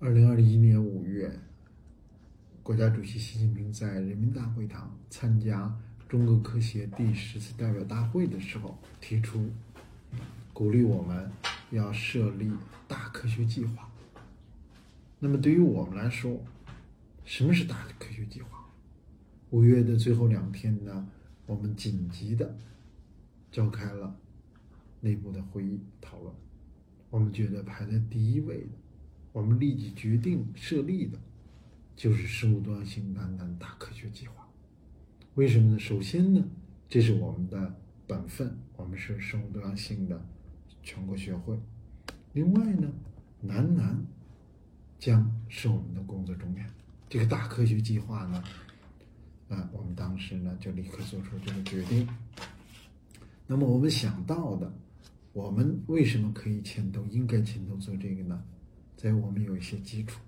二零二一年五月，国家主席习近平在人民大会堂参加中国科协第十次代表大会的时候，提出鼓励我们要设立大科学计划。那么对于我们来说，什么是大科学计划？五月的最后两天呢，我们紧急的召开了内部的会议讨论。我们觉得排在第一位的，我们立即决定设立的，就是生物多样性南南大科学计划。为什么呢？首先呢，这是我们的本分，我们是生物多样性的全国学会。另外呢，南南将是我们的工作重点。这个大科学计划呢，啊，我们当时呢就立刻做出这个决定。那么我们想到的。我们为什么可以牵头？应该牵头做这个呢？在我们有一些基础，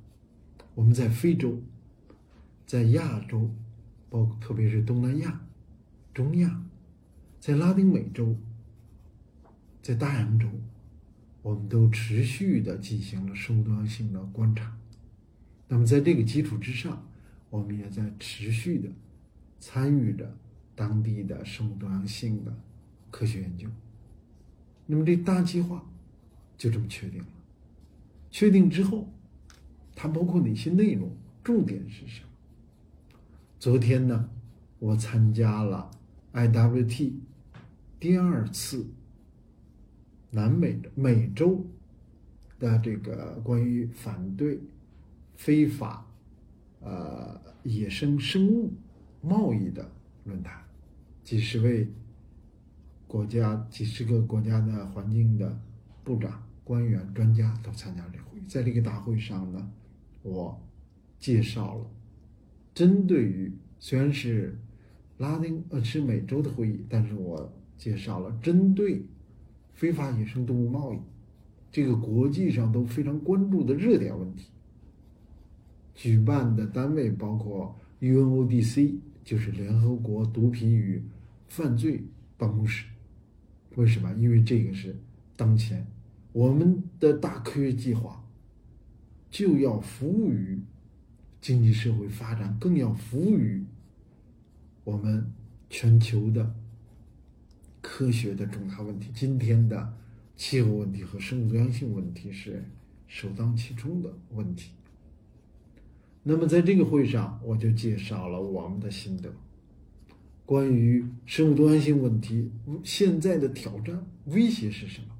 我们在非洲，在亚洲，包括特别是东南亚、中亚，在拉丁美洲，在大洋洲，我们都持续的进行了生物多样性的观察。那么在这个基础之上，我们也在持续的参与着当地的生物多样性的科学研究。那么这大计划就这么确定了。确定之后，它包括哪些内容？重点是什么？昨天呢，我参加了 IWT 第二次南美美洲的这个关于反对非法呃野生生物贸易的论坛，几十位。国家几十个国家的环境的部长、官员、专家都参加了。在这个大会上呢，我介绍了针对于虽然是拉丁呃是美洲的会议，但是我介绍了针对非法野生动物贸易这个国际上都非常关注的热点问题。举办的单位包括 UNODC，就是联合国毒品与犯罪办公室。为什么？因为这个是当前我们的大科学计划就要服务于经济社会发展，更要服务于我们全球的科学的重大问题。今天的气候问题和生物多样性问题是首当其冲的问题。那么在这个会上，我就介绍了我们的心得。关于生物多样性问题，现在的挑战威胁是什么？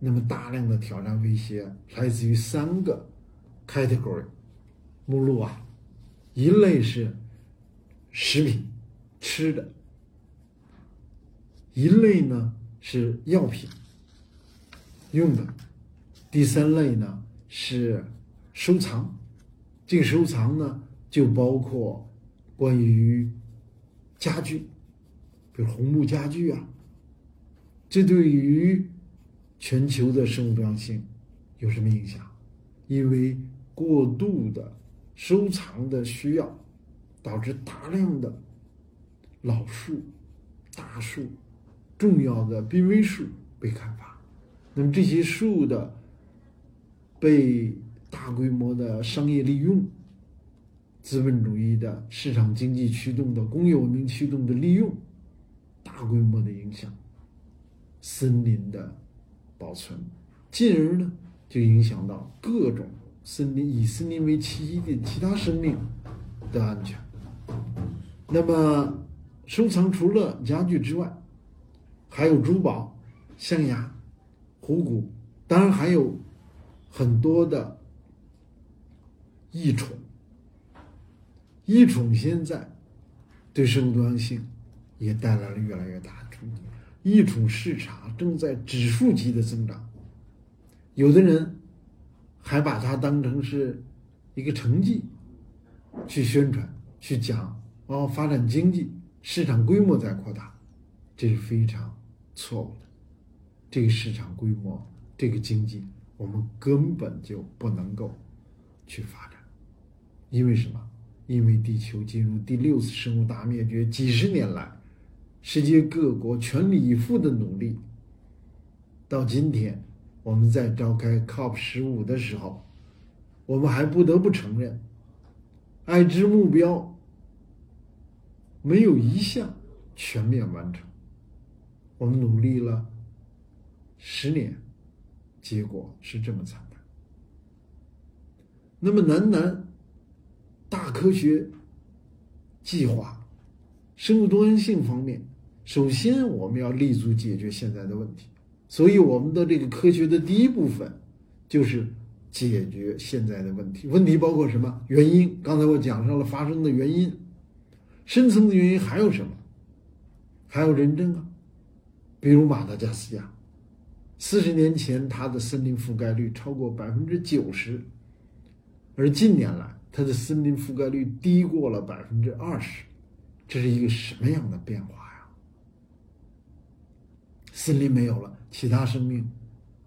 那么大量的挑战威胁来自于三个 category 目录啊，一类是食品吃的，一类呢是药品用的，第三类呢是收藏，这个收藏呢就包括。关于家具，比如红木家具啊，这对于全球的生物多样性有什么影响？因为过度的收藏的需要，导致大量的老树、大树、重要的濒危树被砍伐，那么这些树的被大规模的商业利用。资本主义的市场经济驱动的工业文明驱动的利用，大规模的影响森林的保存，进而呢就影响到各种森林以森林为栖息的其他生命的安全。那么收藏除了家具之外，还有珠宝、象牙、虎骨，当然还有很多的异宠。异宠现在对生物多样性也带来了越来越大的冲击，一种市场正在指数级的增长，有的人还把它当成是一个成绩去宣传、去讲，哦，发展经济，市场规模在扩大，这是非常错误的。这个市场规模，这个经济，我们根本就不能够去发展，因为什么？因为地球进入第六次生物大灭绝，几十年来，世界各国全力以赴的努力，到今天我们在召开 COP 十五的时候，我们还不得不承认，爱知目标没有一项全面完成。我们努力了十年，结果是这么惨淡。那么，南南大科学计划、生物多样性方面，首先我们要立足解决现在的问题。所以，我们的这个科学的第一部分就是解决现在的问题。问题包括什么？原因。刚才我讲上了发生的原因，深层的原因还有什么？还有人证啊，比如马达加斯加，四十年前它的森林覆盖率超过百分之九十，而近年来它的森林覆盖率低过了百分之二十，这是一个什么样的变化呀？森林没有了，其他生命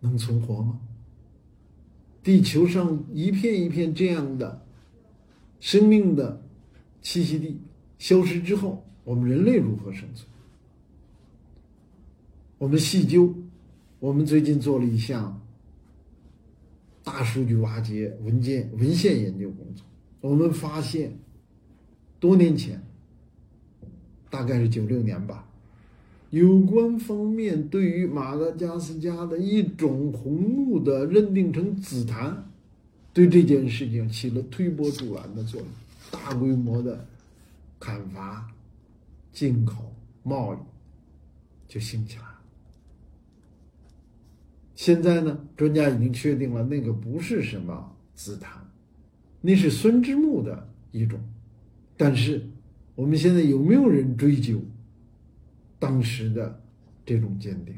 能存活吗？地球上一片一片这样的生命的栖息地消失之后，我们人类如何生存？我们细究，我们最近做了一项大数据挖掘、文件文献研究工作，我们发现，多年前，大概是九六年吧。有关方面对于马达加斯加的一种红木的认定成紫檀，对这件事情起了推波助澜的作用，大规模的砍伐、进口、贸易就兴起来了。现在呢，专家已经确定了那个不是什么紫檀，那是酸枝木的一种，但是我们现在有没有人追究？当时的这种鉴定，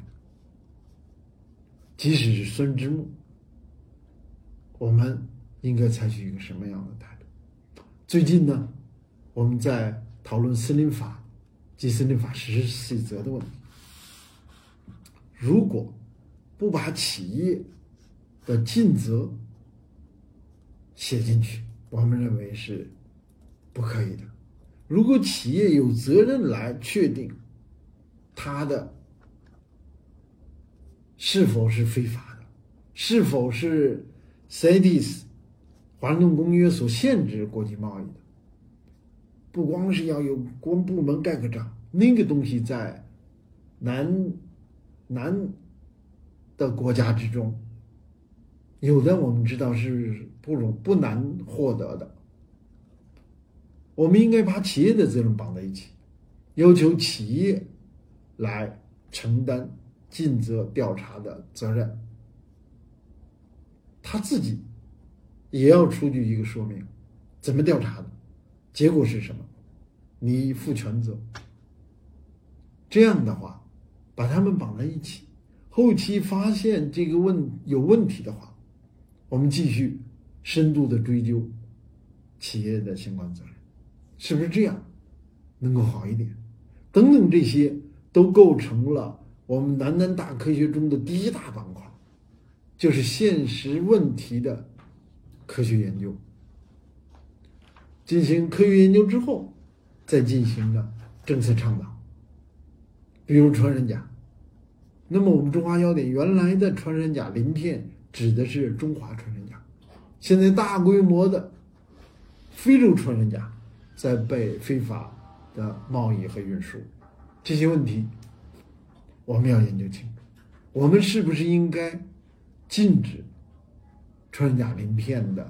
即使是孙之木，我们应该采取一个什么样的态度？最近呢，我们在讨论森林法及森林法实施细则的问题。如果不把企业的尽责写进去，我们认为是不可以的。如果企业有责任来确定。它的是否是非法的？是否是 CITES 华盛顿公约所限制国际贸易的？不光是要有公部门盖个章，那个东西在南南的国家之中，有的我们知道是不容不难获得的。我们应该把企业的责任绑在一起，要求企业。来承担尽责调查的责任，他自己也要出具一个说明，怎么调查的，结果是什么，你负全责。这样的话，把他们绑在一起，后期发现这个问有问题的话，我们继续深度的追究企业的相关责任，是不是这样能够好一点？等等这些。都构成了我们南南大科学中的第一大板块，就是现实问题的科学研究。进行科学研究之后，再进行了政策倡导，比如穿山甲。那么我们中华药典原来的穿山甲鳞片指的是中华穿山甲，现在大规模的非洲穿山甲在被非法的贸易和运输。这些问题，我们要研究清楚。我们是不是应该禁止穿山甲鳞片的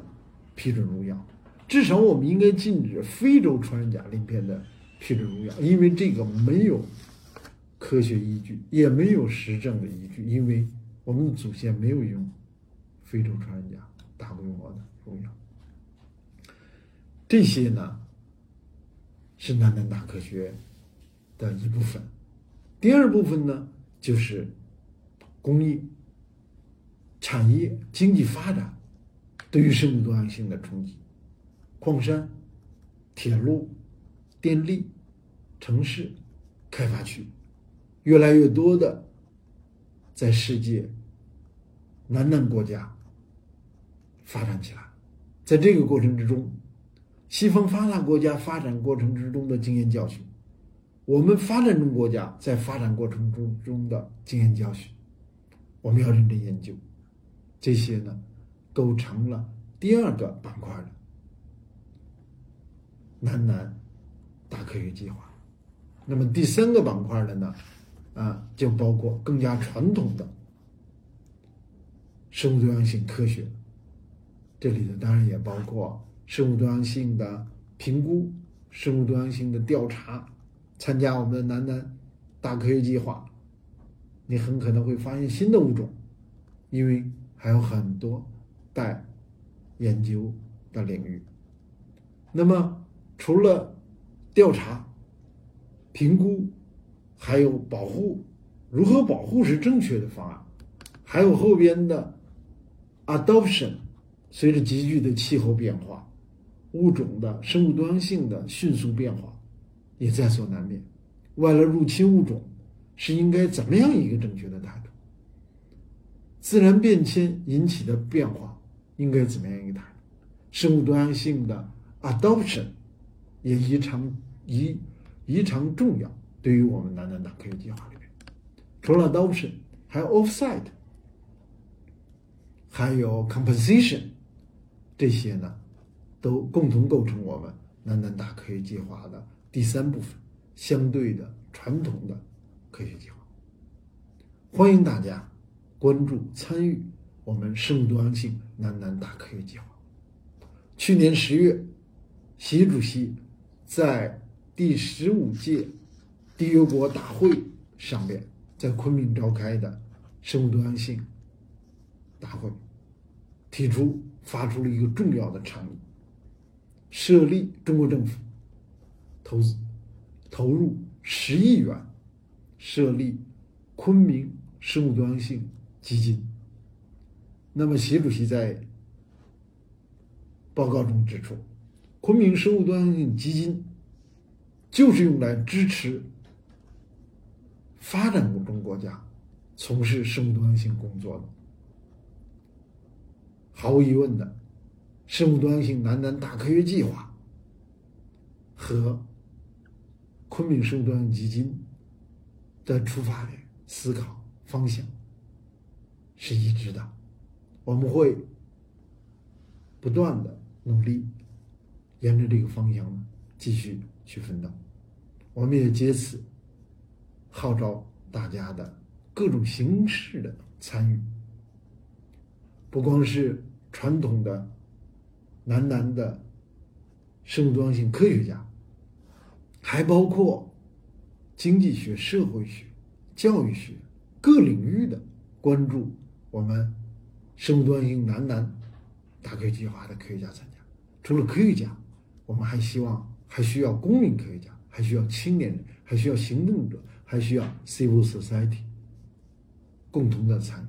批准入药？至少我们应该禁止非洲穿山甲鳞片的批准入药，因为这个没有科学依据，也没有实证的依据。因为我们的祖先没有用非洲穿山甲大规模的入药。这些呢，是南南大科学。的一部分，第二部分呢，就是工业、产业、经济发展对于生物多样性的冲击。矿山、铁路、电力、城市、开发区，越来越多的在世界南南国家发展起来，在这个过程之中，西方发达国家发展过程之中的经验教训。我们发展中国家在发展过程中中的经验教训，我们要认真研究，这些呢，构成了第二个板块的南南大科学计划。那么第三个板块的呢，啊，就包括更加传统的生物多样性科学。这里头当然也包括生物多样性的评估、生物多样性的调查。参加我们的南南大科学计划，你很可能会发现新的物种，因为还有很多待研究的领域。那么，除了调查、评估，还有保护，如何保护是正确的方案，还有后边的 adoption，随着急剧的气候变化，物种的生物多样性的迅速变化。也在所难免。外来入侵物种，是应该怎么样一个正确的态度？自然变迁引起的变化应该怎么样一个态度？生物多样性的 adoption 也异常异异常重要。对于我们南南大科学计划里面，除了 adoption，还有 offsite，还有 composition 这些呢，都共同构成我们南南大科学计划的。第三部分，相对的传统的科学计划，欢迎大家关注参与我们生物多样性南南大科学计划。去年十月，习主席在第十五届缔约国大会上边，在昆明召开的生物多样性大会，提出发出了一个重要的倡议，设立中国政府。投资投入十亿元，设立昆明生物多样性基金。那么，习主席在报告中指出，昆明生物多样性基金就是用来支持发展中国家从事生物多样性工作的。毫无疑问的，生物多样性南南大科学计划和昆明生物多样基金的出发点、思考方向是一致的。我们会不断的努力，沿着这个方向继续去奋斗。我们也借此号召大家的各种形式的参与，不光是传统的南南的生物多样性科学家。还包括经济学、社会学、教育学各领域的关注我们生物多样性南南大科学计划的科学家参加。除了科学家，我们还希望还需要公民科学家，还需要青年人，还需要行动者，还需要 civil society 共同的参与。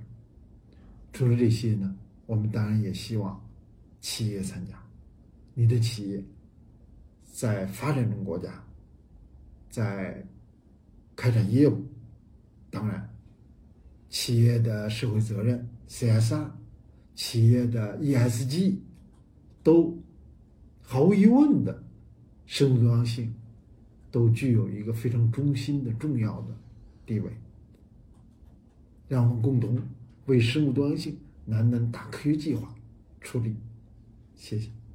除了这些呢，我们当然也希望企业参加。你的企业在发展中国家。在开展业务，当然，企业的社会责任 （CSR）、企业的 ESG，都毫无疑问的生物多样性，都具有一个非常中心的重要的地位。让我们共同为生物多样性南南大科学计划出力，谢谢。